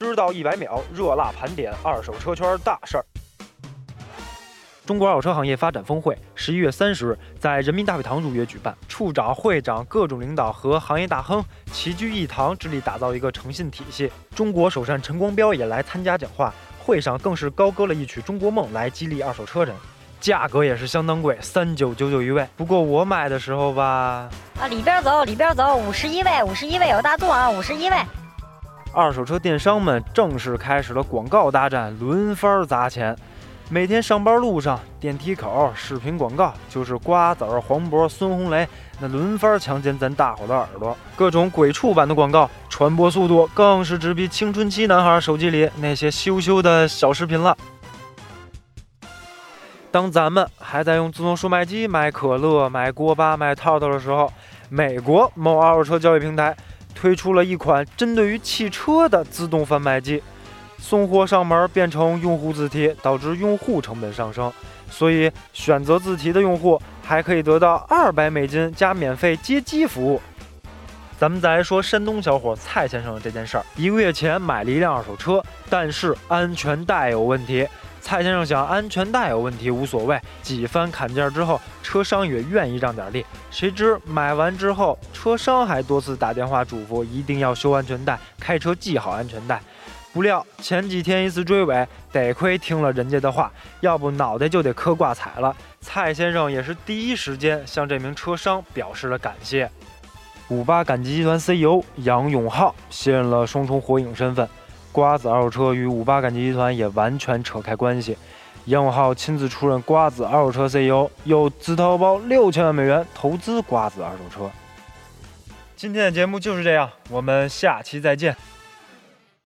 知道一百秒热辣盘点二手车圈大事儿。中国二手车行业发展峰会十一月三十日在人民大会堂如约举办，处长、会长、各种领导和行业大亨齐聚一堂，致力打造一个诚信体系。中国首善陈光标也来参加讲话，会上更是高歌了一曲《中国梦》来激励二手车人，价格也是相当贵，三九九九一位。不过我买的时候吧，啊，里边走，里边走，五十一位，五十一位有大众啊，五十一位。二手车电商们正式开始了广告大战，轮番砸钱。每天上班路上、电梯口、视频广告，就是瓜子儿、黄渤、孙红雷那轮番强奸咱大伙的耳朵。各种鬼畜版的广告，传播速度更是直逼青春期男孩手机里那些羞羞的小视频了。当咱们还在用自动售卖机买可乐、买锅巴、买套套的时候，美国某二手车交易平台推出了一款针对于汽车的自动贩卖机。送货上门变成用户自提，导致用户成本上升，所以选择自提的用户还可以得到二百美金加免费接机服务。咱们再来说山东小伙蔡先生这件事儿，一个月前买了一辆二手车，但是安全带有问题。蔡先生想安全带有问题无所谓，几番砍价之后，车商也愿意让点力。谁知买完之后，车商还多次打电话嘱咐一定要修安全带，开车系好安全带。不料前几天一次追尾，得亏听了人家的话，要不脑袋就得磕挂彩了。蔡先生也是第一时间向这名车商表示了感谢。五八赶集集团 CEO 杨永浩卸任了双重火影身份，瓜子二手车与五八赶集集团也完全扯开关系。杨永浩亲自出任瓜子二手车 CEO，又自掏包六千万美元投资瓜子二手车。今天的节目就是这样，我们下期再见。